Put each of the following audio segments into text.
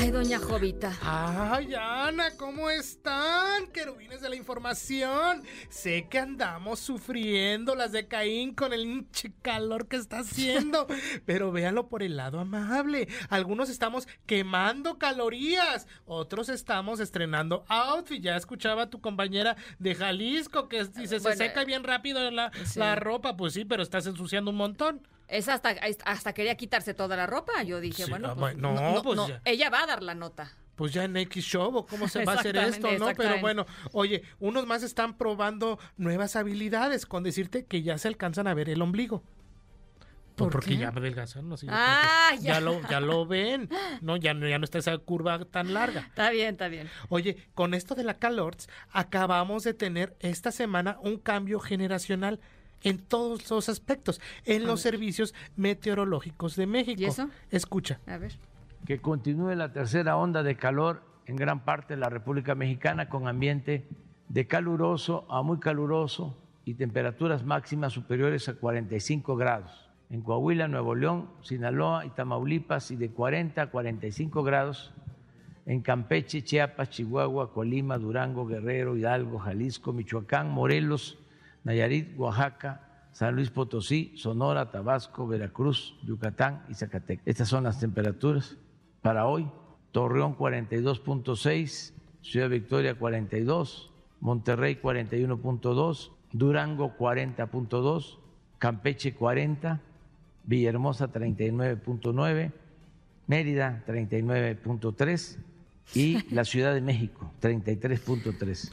Ay, doña Jovita. Ay, Ana, ¿cómo están? Querubines de la información. Sé que andamos sufriendo las de Caín con el calor que está haciendo, pero véanlo por el lado amable. Algunos estamos quemando calorías, otros estamos estrenando outfit. Ya escuchaba a tu compañera de Jalisco que dice, se seca bien rápido la, la ropa. Pues sí, pero estás ensuciando un montón. Es hasta, hasta quería quitarse toda la ropa. Yo dije, bueno, ah, pues, bueno, no, pues no, ya. ella va a dar la nota. pues ya en X Show o cómo se va a hacer esto, ¿no? Pero bueno, oye, unos más están probando nuevas habilidades con decirte que ya se alcanzan a ver el ombligo. Pues ¿Por porque qué? ya adelgazan, no sé, yo Ah, ya. ya lo, ya lo ven. No, ya, no- ya no está esa curva tan larga. Está bien, está bien. Oye, con esto de la Calorts, acabamos de tener esta semana un cambio generacional en todos los aspectos, en los servicios meteorológicos de México. ¿Y eso? Escucha. A ver. que continúe la tercera onda de calor en gran parte de la República Mexicana con ambiente de caluroso a muy caluroso y temperaturas máximas superiores a 45 grados. En Coahuila, Nuevo León, Sinaloa y Tamaulipas y de 40 a 45 grados en Campeche, Chiapas, Chihuahua, Colima, Durango, Guerrero, Hidalgo, Jalisco, Michoacán, Morelos, Nayarit, Oaxaca, San Luis Potosí, Sonora, Tabasco, Veracruz, Yucatán y Zacatecas. Estas son las temperaturas para hoy. Torreón 42.6, Ciudad Victoria 42, Monterrey 41.2, Durango 40.2, Campeche 40, Villahermosa 39.9, Mérida 39.3 y la Ciudad de México 33.3.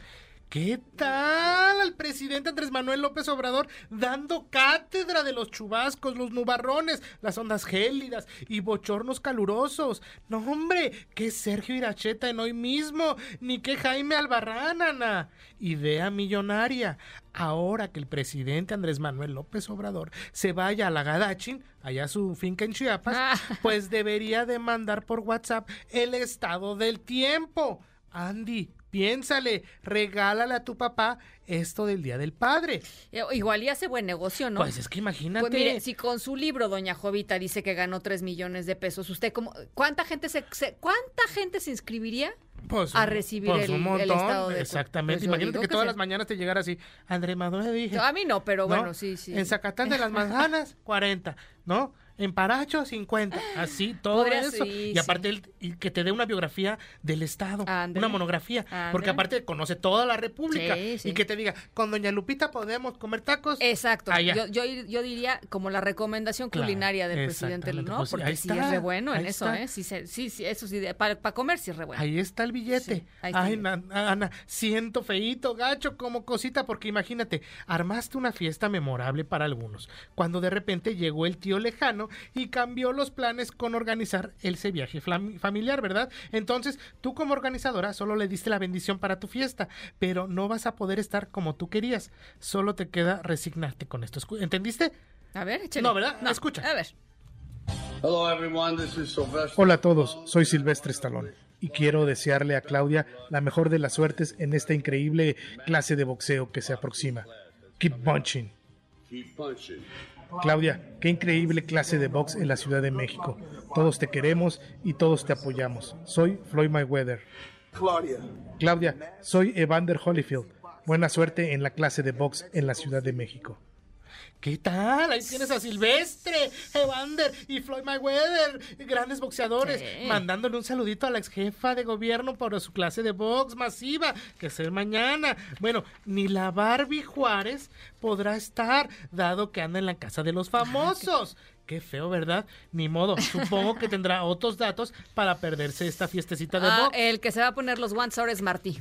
¿Qué tal al presidente Andrés Manuel López Obrador dando cátedra de los chubascos, los nubarrones, las ondas gélidas y bochornos calurosos? No, hombre, que Sergio Iracheta en hoy mismo, ni que Jaime Albarrán, Ana. Idea millonaria. Ahora que el presidente Andrés Manuel López Obrador se vaya a la Gadachin, allá a su finca en Chiapas, Ah. pues debería de mandar por WhatsApp el estado del tiempo. Andy, piénsale, regálale a tu papá esto del Día del Padre. Eh, Igual y hace buen negocio, ¿no? Pues es que imagínate. Pues mire, si con su libro Doña Jovita dice que ganó 3 millones de pesos, ¿usted cómo, cuánta gente se, se- cuánta gente se inscribiría? Pues, a recibir pues, el- un el montón, estado de- Exactamente. pues Imagínate que que todas las mañanas te llegara así, Andrés Manuel dije. A mí no, pero ¿no? bueno, sí, sí. En Zacatán de las Manzanas, 40, ¿no? En Paracho, 50. Así, todo Podría- eso. sí, y aparte, el- y que te dé una biografía del Estado. Una monografía. Porque aparte conoce toda la República. Sí, sí. Y que te diga, con Doña Lupita podemos comer tacos. Exacto. Allá. Yo, yo, yo diría como la recomendación Claro, culinaria del presidente. ¿no? Pues, Porque ahí sí está, es re bueno en eso, está. ¿eh? Sí, sí, sí, eso sí, para comer sí es re bueno. Ahí está el billete. Sí, ahí está Ay, el na- Ana, siento feíto, gacho, como cosita, porque imagínate, armaste una fiesta memorable para algunos, cuando de repente llegó el tío lejano y cambió los planes con organizar ese viaje familiar, ¿verdad? Entonces, tú como organizadora solo le diste la bendición para tu fiesta, pero no vas a poder estar como tú querías. Solo te queda resignarte con esto. ¿Entendiste? A ver, échale. No, ¿verdad? Escucha. A ver. Hello, everyone. This is Sylvester. Hola a todos, soy Silvestre Stallone y quiero desearle a Claudia la mejor de las suertes en esta increíble clase de boxeo que se aproxima. Keep punching. Keep punching. Claudia, qué increíble clase de box en la Ciudad de México. Todos te queremos y todos te apoyamos. Soy Floyd Mayweather. Claudia. Claudia, soy Evander Holyfield. Buena suerte en la clase de box en la Ciudad de México. ¿Qué tal? Ahí tienes a Silvestre, Evander y Floyd Mayweather, grandes boxeadores, Sí. mandándole un saludito a la ex jefa de gobierno por su clase de box masiva, que es mañana. Bueno, ni la Barbie Juárez podrá estar, dado que anda en la casa de los famosos. Qué feo, ¿verdad? Ni modo. Supongo que tendrá otros datos para perderse esta fiestecita de Ah, box. el que se va a poner los guantes ahora es Martí.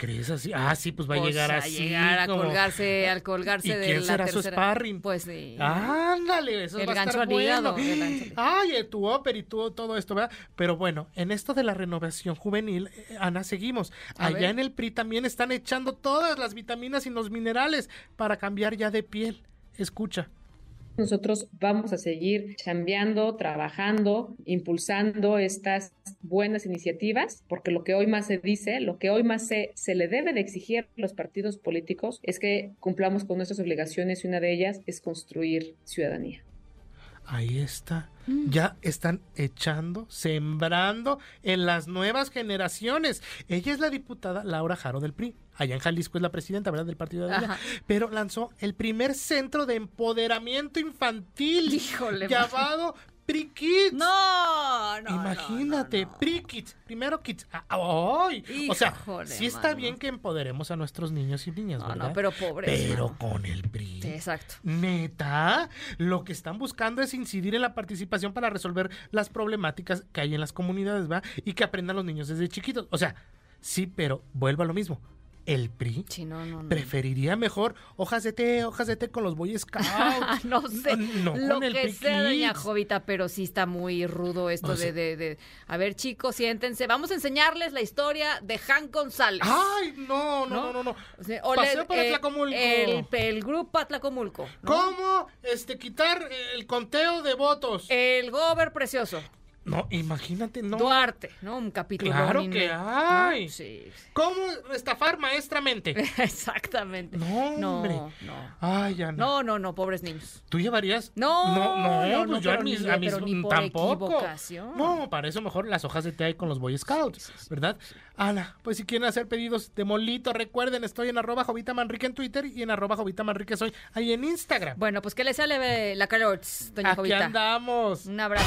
¿Crees así? Ah, sí, pues va a Pues, llegar a así. llegar a como- colgarse, al colgarse ¿Y de quién la será su tercera. sparring? Pues sí. Ándale, eso El va a gancho estar al hígado, bueno. el gancho. Ay, tu ópera y tu, todo esto, ¿verdad? Pero bueno, en esto de la renovación juvenil, eh, Ana, seguimos. A Allá ver. en el PRI también están echando todas las vitaminas y los minerales para cambiar ya de piel. Escucha. Nosotros vamos a seguir chambeando, trabajando, impulsando estas buenas iniciativas, porque lo que hoy más se dice, lo que hoy más se, se le debe de exigir a los partidos políticos es que cumplamos con nuestras obligaciones y una de ellas es construir ciudadanía. Ahí está. Mm. Ya están echando, sembrando en las nuevas generaciones. Ella es la diputada Laura Jaro del PRI. Allá en Jalisco es la presidenta, ¿verdad? Del partido de. Pero lanzó el primer centro de empoderamiento infantil. Híjole, Llamado PRI Kids. No, no. Imagínate, no, no, no. PRI Kids. Primero Kids. Ah, ¡Ay! O sea, sí está mano. bien que empoderemos a nuestros niños y niñas, No, ¿verdad? no, pero pobres. Pero mano. con el PRI. Sí, exacto. Neta, lo que están buscando es incidir en la participación para resolver las problemáticas que hay en las comunidades, ¿va? Y que aprendan los niños desde chiquitos. O sea, sí, pero vuelvo a lo mismo. El PRI Sí, no, no, no. preferiría mejor hojas de té, hojas de té con los Boy Scouts. no sé, No lo con el que PRI sea, doña. Jovita, pero sí está muy rudo esto O sea- de, de, de- A ver, chicos, siéntense. Vamos a enseñarles la historia de Han González. Ay, no, no, ¿No? no, no, no. O sea, o Paseo le- para eh, Tlacomulco. El, el grupo Atlacomulco. ¿Cómo este quitar el conteo de votos? El Gober Precioso. No, imagínate, no. Duarte, ¿no? Un capítulo. Claro que ¿no? hay. Sí, ¿Cómo estafar maestramente? exactamente. No, hombre. No, no. Ay, Ana. No, no, no, pobres niños. ¿Tú llevarías? No, no, no, no, pues no, yo a mis, ni- a mis- pero ni por tampoco. No, para eso mejor las hojas de té con los Boy Scouts, ¿verdad? Ana, pues si quieren hacer pedidos de molito, recuerden, estoy en arroba Jovita Manrique en Twitter y en arroba Jovita Manrique soy ahí en Instagram. Bueno, pues que le sale eh, la Carrots, doña Aquí Jovita. andamos. Un abrazo.